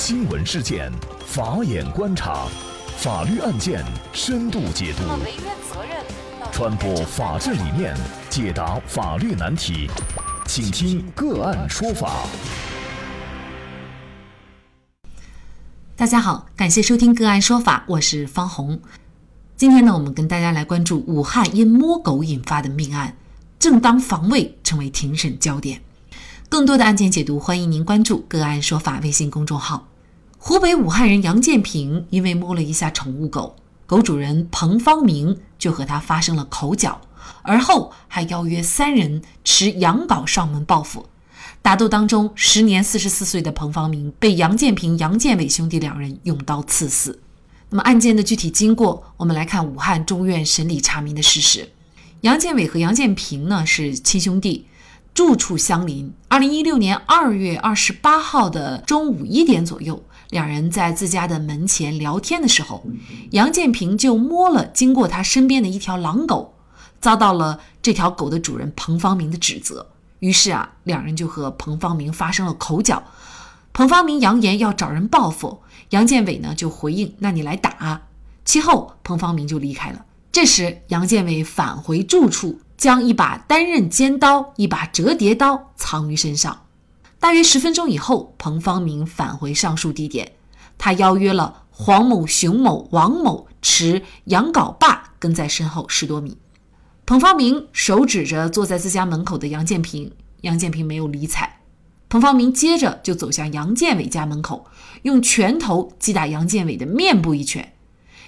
新闻事件，法眼观察，法律案件深度解读，传播法治理念，解答法律难题，请听个案说法。大家好，感谢收听个案说法，我是方红。今天呢，我们跟大家来关注武汉因摸狗引发的命案，正当防卫成为庭审焦点。更多的案件解读，欢迎您关注“个案说法”微信公众号。湖北武汉人杨建平因为摸了一下宠物狗，狗主人彭方明就和他发生了口角，而后还邀约三人持洋镐上门报复。打斗当中，时年四十四岁的彭方明被杨建平、杨建伟兄弟两人用刀刺死。那么案件的具体经过，我们来看武汉中院审理查明的事实。杨建伟和杨建平呢是亲兄弟。住处相邻。二零一六年二月二十八号的中午一点左右，两人在自家的门前聊天的时候，杨建平就摸了经过他身边的一条狼狗，遭到了这条狗的主人彭方明的指责。于是啊，两人就和彭方明发生了口角。彭方明扬言要找人报复，杨建伟呢就回应：“那你来打。”其后，彭方明就离开了。这时，杨建伟返回住处。将一把单刃尖刀、一把折叠刀藏于身上。大约十分钟以后，彭方明返回上述地点，他邀约了黄某、熊某、王某持羊镐把跟在身后十多米。彭方明手指着坐在自家门口的杨建平，杨建平没有理睬。彭方明接着就走向杨建伟家门口，用拳头击打杨建伟的面部一拳。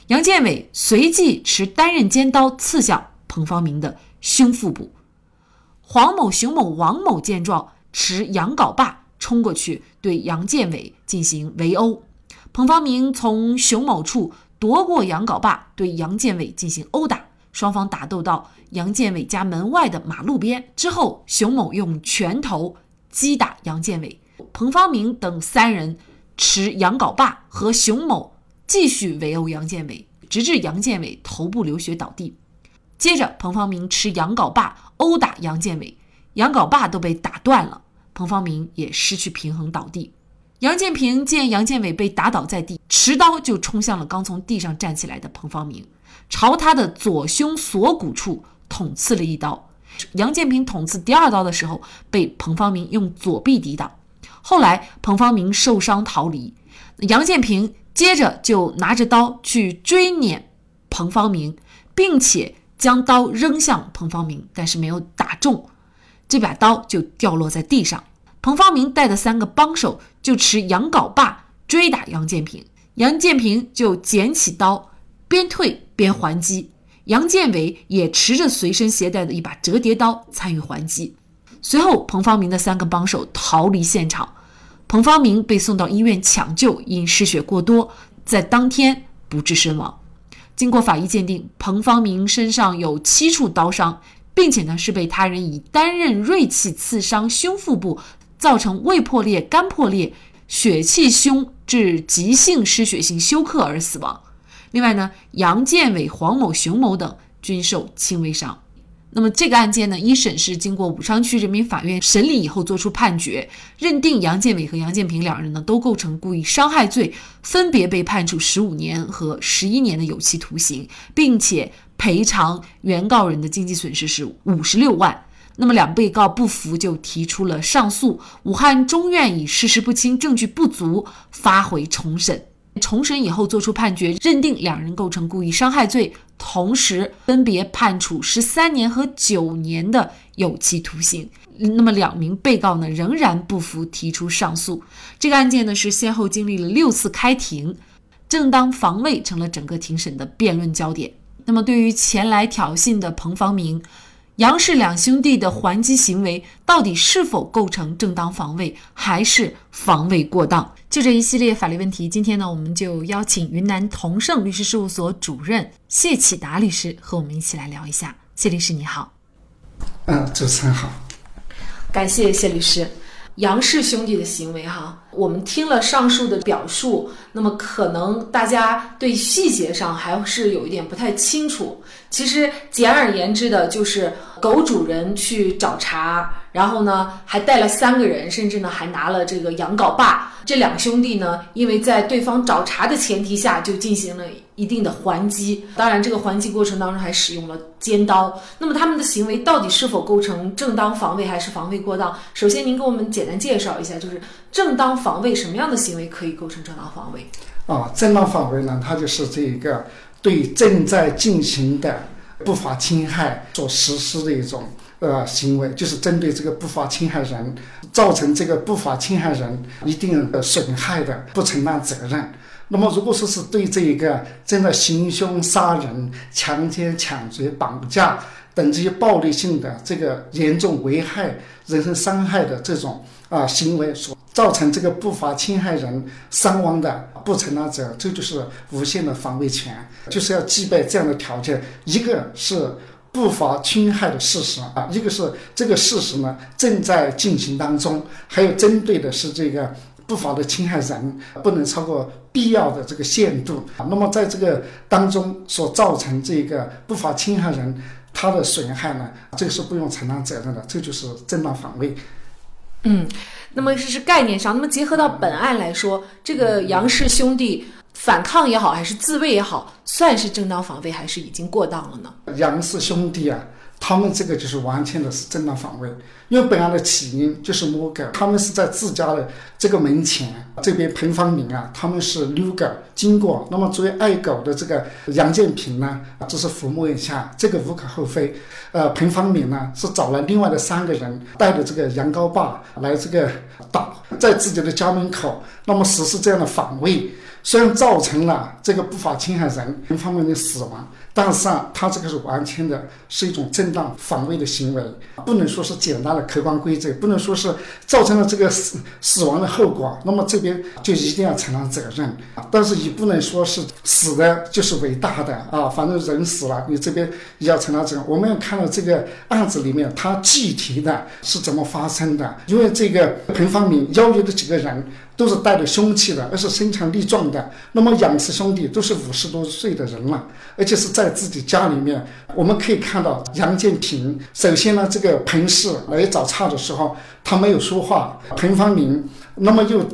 杨建伟随即持单刃尖刀刺向彭方明的。胸腹部，黄某、熊某、王某见状，持羊镐把冲过去，对杨建伟进行围殴。彭方明从熊某处夺过羊镐把，对杨建伟进行殴打。双方打斗到杨建伟家门外的马路边之后，熊某用拳头击打杨建伟，彭方明等三人持羊镐把和熊某继续围殴杨建伟，直至杨建伟头部流血倒地。接着，彭方明持羊镐把殴打杨建伟，羊镐把都被打断了，彭方明也失去平衡倒地。杨建平见杨建伟被打倒在地，持刀就冲向了刚从地上站起来的彭方明，朝他的左胸锁骨处捅刺了一刀。杨建平捅刺第二刀的时候，被彭方明用左臂抵挡。后来，彭方明受伤逃离，杨建平接着就拿着刀去追撵彭方明，并且。将刀扔向彭方明，但是没有打中，这把刀就掉落在地上。彭方明带的三个帮手就持羊镐把追打杨建平，杨建平就捡起刀，边退边还击。杨建伟也持着随身携带的一把折叠刀参与还击。随后，彭方明的三个帮手逃离现场，彭方明被送到医院抢救，因失血过多，在当天不治身亡。经过法医鉴定，彭方明身上有七处刀伤，并且呢是被他人以单刃锐器刺伤胸腹部，造成胃破裂、肝破裂、血气胸致急性失血性休克而死亡。另外呢，杨建伟、黄某、熊某等均受轻微伤。那么这个案件呢，一审是经过武昌区人民法院审理以后作出判决，认定杨建伟和杨建平两人呢都构成故意伤害罪，分别被判处十五年和十一年的有期徒刑，并且赔偿原告人的经济损失是五十六万。那么两被告不服就提出了上诉，武汉中院以事实不清、证据不足，发回重审。重审以后作出判决，认定两人构成故意伤害罪，同时分别判处十三年和九年的有期徒刑。那么两名被告呢仍然不服，提出上诉。这个案件呢是先后经历了六次开庭，正当防卫成了整个庭审的辩论焦点。那么对于前来挑衅的彭方明。杨氏两兄弟的还击行为到底是否构成正当防卫，还是防卫过当？就这一系列法律问题，今天呢，我们就邀请云南同盛律师事务所主任谢启达律师和我们一起来聊一下。谢律师，你好。嗯，主持人好。感谢谢律师。杨氏兄弟的行为，哈，我们听了上述的表述，那么可能大家对细节上还是有一点不太清楚。其实简而言之的就是，狗主人去找茬，然后呢还带了三个人，甚至呢还拿了这个羊镐把。这两兄弟呢，因为在对方找茬的前提下，就进行了一定的还击。当然，这个还击过程当中还使用了尖刀。那么他们的行为到底是否构成正当防卫还是防卫过当？首先，您给我们简单介绍一下，就是正当防卫什么样的行为可以构成正当防卫？啊，正当防卫呢，它就是这一个对正在进行的不法侵害所实施的一种呃行为，就是针对这个不法侵害人造成这个不法侵害人一定的损害的，不承担责任。那么，如果说是对这一个正在行凶、杀人、强奸、抢劫、绑架等这些暴力性的这个严重危害人身伤害的这种啊行为所。造成这个不法侵害人伤亡的不承担责任，这就是无限的防卫权，就是要具备这样的条件：一个是不法侵害的事实啊，一个是这个事实呢正在进行当中，还有针对的是这个不法的侵害人不能超过必要的这个限度啊。那么在这个当中所造成这个不法侵害人他的损害呢，这个是不用承担责任的，这就是正当防卫。嗯。那么这是概念上，那么结合到本案来说，这个杨氏兄弟反抗也好，还是自卫也好，算是正当防卫，还是已经过当了呢？杨氏兄弟啊。他们这个就是完全的是正当防卫，因为本案的起因就是摸狗，他们是在自家的这个门前这边彭方明啊，他们是遛狗经过，那么作为爱狗的这个杨建平呢，只是抚摸一下，这个无可厚非。呃，彭方明呢是找了另外的三个人带着这个羊羔把来这个打在自己的家门口，那么实施这样的防卫，虽然造成了这个不法侵害人彭方明的死亡。但是啊，他这个是完全的，是一种正当防卫的行为，不能说是简单的客观规则，不能说是造成了这个死死亡的后果，那么这边就一定要承担责任。但是也不能说是死的就是伟大的啊，反正人死了，你这边也要承担责任。我们要看到这个案子里面，它具体的是怎么发生的，因为这个彭方明邀约的几个人。都是带着凶器的，而是身强力壮的。那么杨氏兄弟都是五十多岁的人了，而且是在自己家里面。我们可以看到杨建平，首先呢，这个彭氏来找茬的时候，他没有说话。彭方明，那么又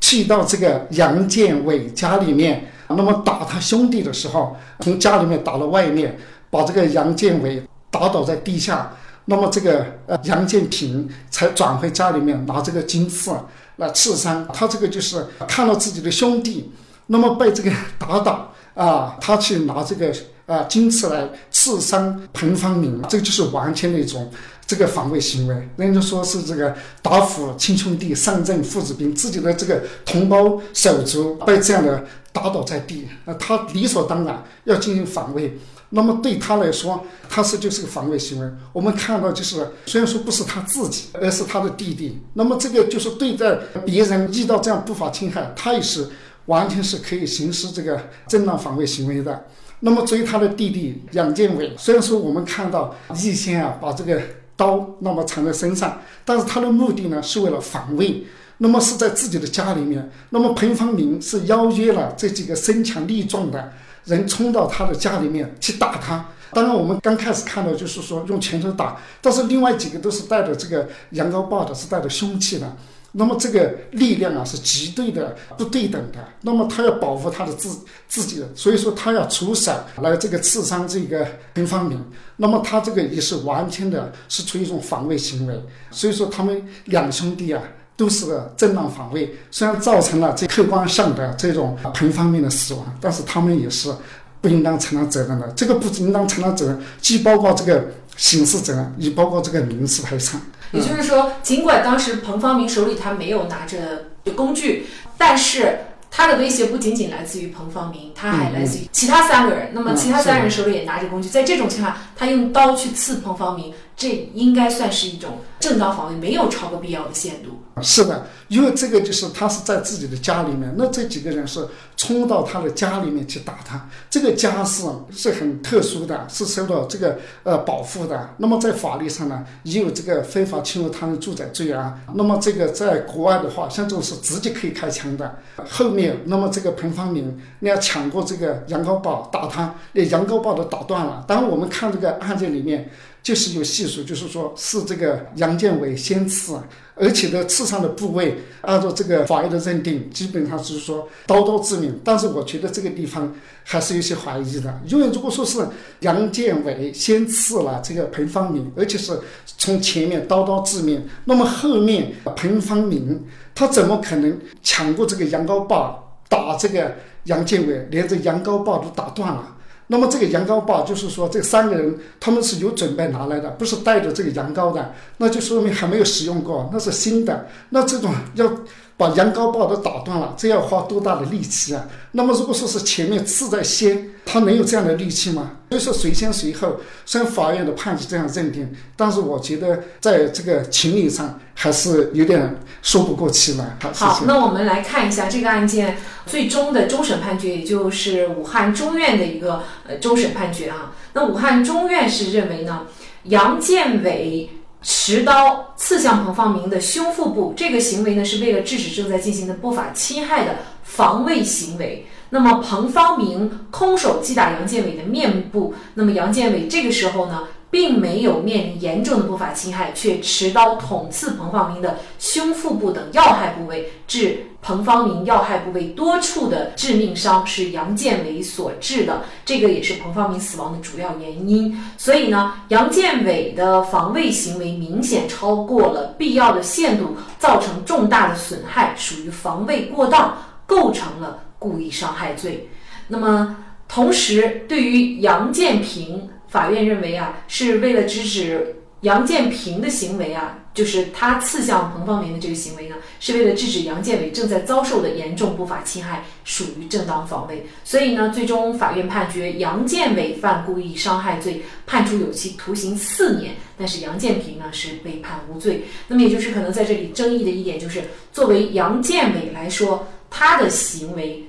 去到这个杨建伟家里面，那么打他兄弟的时候，从家里面打到外面，把这个杨建伟打倒在地下。那么这个呃杨建平才转回家里面拿这个金刺。那刺伤他，这个就是看到自己的兄弟，那么被这个打倒啊，他去拿这个啊金刺来刺伤彭方明，这个就是完全的一种这个防卫行为。人家说是这个打虎亲兄弟，上阵父子兵，自己的这个同胞手足被这样的打倒在地，那他理所当然要进行防卫。那么对他来说，他是就是个防卫行为。我们看到就是，虽然说不是他自己，而是他的弟弟。那么这个就是对待别人遇到这样不法侵害，他也是完全是可以行使这个正当防卫行为的。那么至于他的弟弟杨建伟，虽然说我们看到易先啊把这个刀那么藏在身上，但是他的目的呢是为了防卫。那么是在自己的家里面。那么彭方明是邀约了这几个身强力壮的。人冲到他的家里面去打他，当然我们刚开始看到就是说用拳头打，但是另外几个都是带着这个羊羔棒的，是带着凶器的，那么这个力量啊是极对的不对等的，那么他要保护他的自自己，所以说他要出手来这个刺伤这个林方明，那么他这个也是完全的是出于一种防卫行为，所以说他们两兄弟啊。都是正当防卫，虽然造成了这客观上的这种彭方面的死亡，但是他们也是不应当承担责任的。这个不应当承担责任，既包括这个刑事责任，也包括这个民事赔偿。也就是说，尽管当时彭方明手里他没有拿着工具，但是。他的威胁不仅仅来自于彭方明，他还来自于其他三个人。那么其他三人手里也拿着工具，在这种情况，他用刀去刺彭方明，这应该算是一种正当防卫，没有超过必要的限度。是的，因为这个就是他是在自己的家里面，那这几个人是冲到他的家里面去打他，这个家是是很特殊的，是受到这个呃保护的。那么在法律上呢，也有这个非法侵入他人住宅罪啊。那么这个在国外的话，像这种是直接可以开枪的。后面。那么这个彭方明，你要抢过这个羊羔把打他，那羊羔把都打断了。当然我们看这个案件里面，就是有细数，就是说是这个杨杨建伟先刺。而且呢，刺伤的部位，按照这个法院的认定，基本上就是说刀刀致命。但是我觉得这个地方还是有些怀疑的，因为如果说是杨建伟先刺了这个彭方明，而且是从前面刀刀致命，那么后面彭方明他怎么可能抢过这个羊羔棒打这个杨建伟，连这羊羔棒都打断了？那么这个羊羔报就是说，这三个人他们是有准备拿来的，不是带着这个羊羔的，那就说明还没有使用过，那是新的。那这种要。把羊羔把都打断了，这要花多大的力气啊？那么如果说是前面刺在先，他能有这样的力气吗？所以说谁先谁后，虽然法院的判决这样认定，但是我觉得在这个情理上还是有点说不过去了。好，那我们来看一下这个案件最终的终审判决，也就是武汉中院的一个呃终审判决啊。那武汉中院是认为呢，杨建伟。持刀刺向彭方明的胸腹部，这个行为呢是为了制止正在进行的不法侵害的防卫行为。那么彭方明空手击打杨建伟的面部，那么杨建伟这个时候呢？并没有面临严重的不法侵害，却持刀捅刺彭方明的胸腹部等要害部位，致彭方明要害部位多处的致命伤，是杨建伟所致的。这个也是彭方明死亡的主要原因。所以呢，杨建伟的防卫行为明显超过了必要的限度，造成重大的损害，属于防卫过当，构成了故意伤害罪。那么，同时对于杨建平。法院认为啊，是为了制止杨建平的行为啊，就是他刺向彭方明的这个行为呢，是为了制止杨建伟正在遭受的严重不法侵害，属于正当防卫。所以呢，最终法院判决杨建伟犯故意伤害罪，判处有期徒刑四年。但是杨建平呢是被判无罪。那么也就是可能在这里争议的一点就是，作为杨建伟来说，他的行为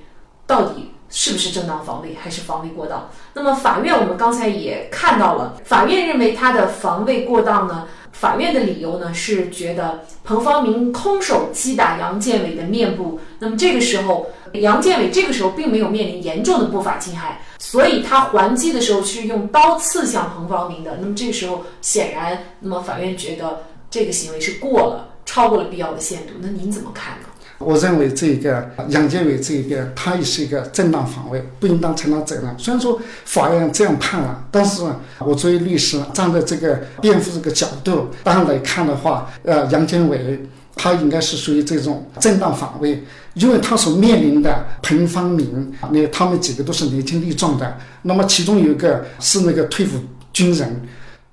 到底。是不是正当防卫还是防卫过当？那么法院我们刚才也看到了，法院认为他的防卫过当呢？法院的理由呢是觉得彭方明空手击打杨建伟的面部，那么这个时候杨建伟这个时候并没有面临严重的不法侵害，所以他还击的时候是用刀刺向彭方明的。那么这个时候显然，那么法院觉得这个行为是过了，超过了必要的限度。那您怎么看呢？我认为这个杨建伟这一边，他也是一个正当防卫，不应当承担责任。虽然说法院这样判了，但是我作为律师，站在这个辩护这个角度，当然来看的话，呃，杨建伟他应该是属于这种正当防卫，因为他所面临的彭方明，那他们几个都是年轻力壮的，那么其中有一个是那个退伍军人，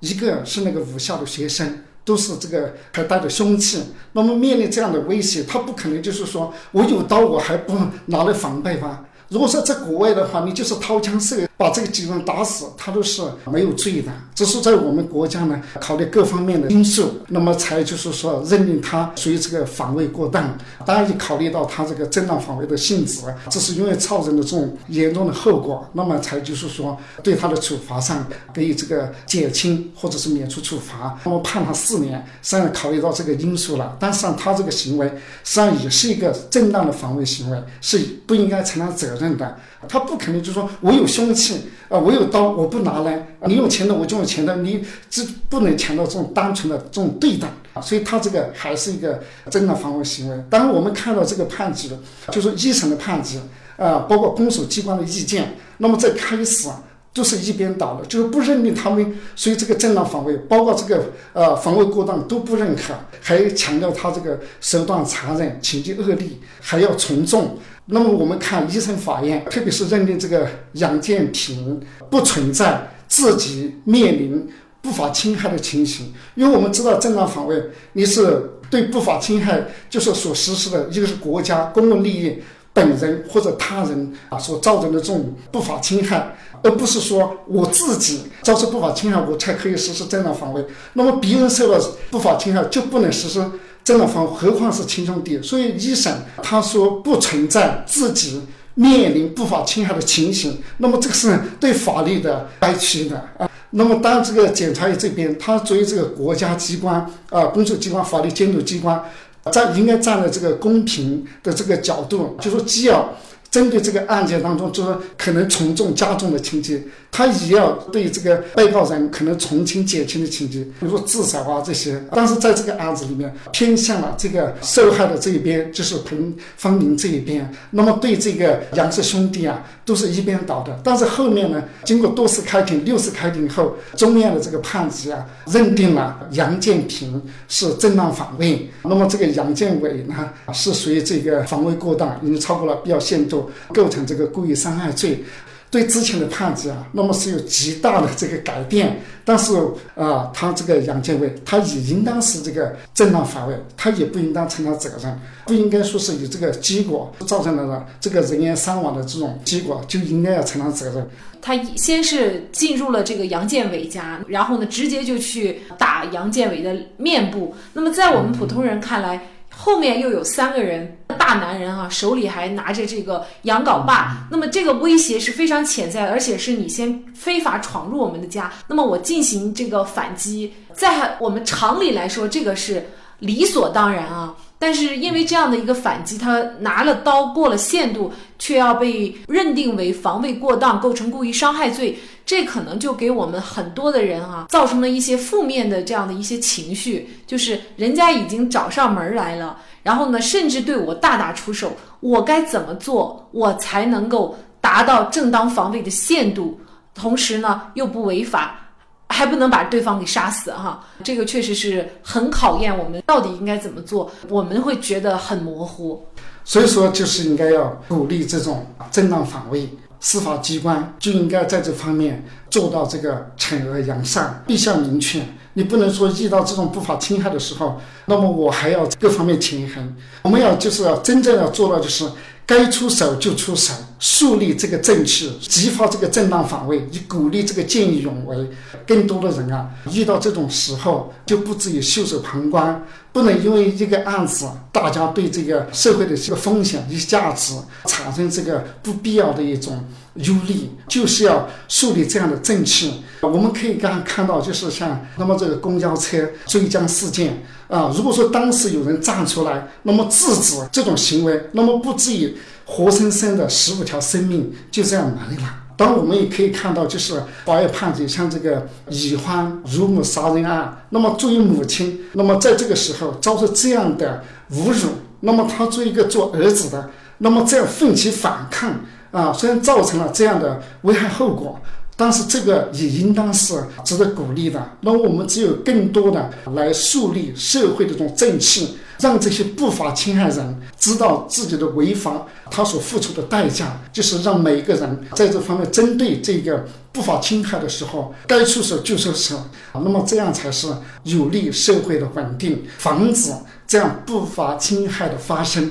一个是那个武校的学生。都是这个还带着凶器，那么面临这样的威胁，他不可能就是说我有刀我还不拿来防备吗？如果说在国外的话，你就是掏枪射。把这个几个人打死，他都是没有罪的。只是在我们国家呢，考虑各方面的因素，那么才就是说认定他属于这个防卫过当。当然也考虑到他这个正当防卫的性质，这是因为造成的这种严重的后果，那么才就是说对他的处罚上给予这个减轻或者是免除处罚，那么判他四年。实际上考虑到这个因素了，但是他这个行为实际上也是一个正当的防卫行为，是不应该承担责任认的。他不可能就说我有凶器。啊，我有刀，我不拿来。你用钱的，我就用钱的。你这不能强调这种单纯的这种对待啊，所以他这个还是一个正当防卫行为。当然，我们看到这个判决，就是一审的判决啊，包括公诉机关的意见，那么在开始都是一边倒的，就是不认定他们所以这个正当防卫，包括这个呃防卫过当都不认可，还强调他这个手段残忍、情节恶劣，还要从重。那么我们看一审法院，特别是认定这个杨建平不存在自己面临不法侵害的情形，因为我们知道正当防卫，你是对不法侵害就是所实施的一个是国家公共利益本人或者他人啊所造成的这种不法侵害，而不是说我自己造成不法侵害我才可以实施正当防卫，那么别人受到不法侵害就不能实施。正当防卫，何况是亲兄弟？所以一审他说不存在自己面临不法侵害的情形，那么这个是对法律的歪曲的啊。那么当这个检察院这边，他作为这个国家机关啊，公诉机关、法律监督机关，站应该站在这个公平的这个角度，就说既要针对这个案件当中，就是可能从重加重的情节，他也要对这个被告人可能从轻减轻的情节，比如说自首啊这些。但是在这个案子里面，偏向了这个受害的这一边，就是彭方林这一边。那么对这个杨氏兄弟啊，都是一边倒的。但是后面呢，经过多次开庭，六次开庭后，中院的这个判决啊，认定了杨建平是正当防卫。那么这个杨建伟呢，是属于这个防卫过当，已经超过了必要限度。构成这个故意伤害罪，对之前的判决啊，那么是有极大的这个改变。但是啊，他这个杨建伟，他也应当是这个正当防卫，他也不应当承担责任，不应该说是以这个结果造成了这个人员伤亡的这种结果，就应该要承担责任。他先是进入了这个杨建伟家，然后呢，直接就去打杨建伟的面部。那么在我们普通人看来，后面又有三个人。大男人啊，手里还拿着这个羊镐把，那么这个威胁是非常潜在的，而且是你先非法闯入我们的家，那么我进行这个反击，在我们常理来说，这个是理所当然啊。但是因为这样的一个反击，他拿了刀过了限度，却要被认定为防卫过当，构成故意伤害罪，这可能就给我们很多的人啊，造成了一些负面的这样的一些情绪，就是人家已经找上门来了。然后呢，甚至对我大打出手，我该怎么做，我才能够达到正当防卫的限度？同时呢，又不违法，还不能把对方给杀死哈？这个确实是很考验我们到底应该怎么做，我们会觉得很模糊。所以说，就是应该要鼓励这种正当防卫，司法机关就应该在这方面做到这个惩恶扬善，必须要明确。你不能说遇到这种不法侵害的时候，那么我还要各方面平衡。我们要就是要真正要做到，就是该出手就出手，树立这个正气，激发这个正当防卫，以鼓励这个见义勇为。更多的人啊，遇到这种时候就不至于袖手旁观，不能因为一个案子，大家对这个社会的这个风险与价值产生这个不必要的一种。忧虑就是要树立这样的正气。我们可以刚看到，就是像那么这个公交车追江事件啊，如果说当时有人站出来，那么制止这种行为，那么不至于活生生的十五条生命就这样没了。当我们也可以看到，就是法院判决像这个已婚乳母杀人案，那么作为母亲，那么在这个时候遭受这样的侮辱，那么他作为一个做儿子的，那么这样奋起反抗。啊，虽然造成了这样的危害后果，但是这个也应当是值得鼓励的。那我们只有更多的来树立社会的这种正气，让这些不法侵害人知道自己的违法，他所付出的代价，就是让每一个人在这方面针对这个不法侵害的时候，该出手就出手。那么这样才是有利社会的稳定，防止这样不法侵害的发生。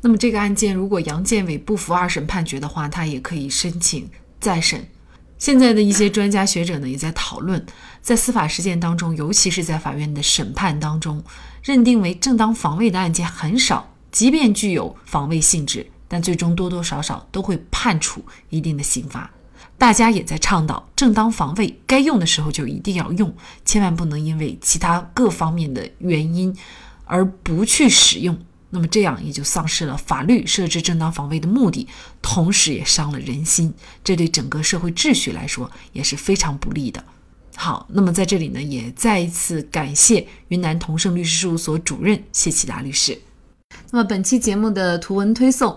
那么这个案件，如果杨建伟不服二审判决的话，他也可以申请再审。现在的一些专家学者呢，也在讨论，在司法实践当中，尤其是在法院的审判当中，认定为正当防卫的案件很少。即便具有防卫性质，但最终多多少少都会判处一定的刑罚。大家也在倡导，正当防卫该用的时候就一定要用，千万不能因为其他各方面的原因而不去使用。那么这样也就丧失了法律设置正当防卫的目的，同时也伤了人心，这对整个社会秩序来说也是非常不利的。好，那么在这里呢，也再一次感谢云南同盛律师事务所主任谢启达律师。那么本期节目的图文推送。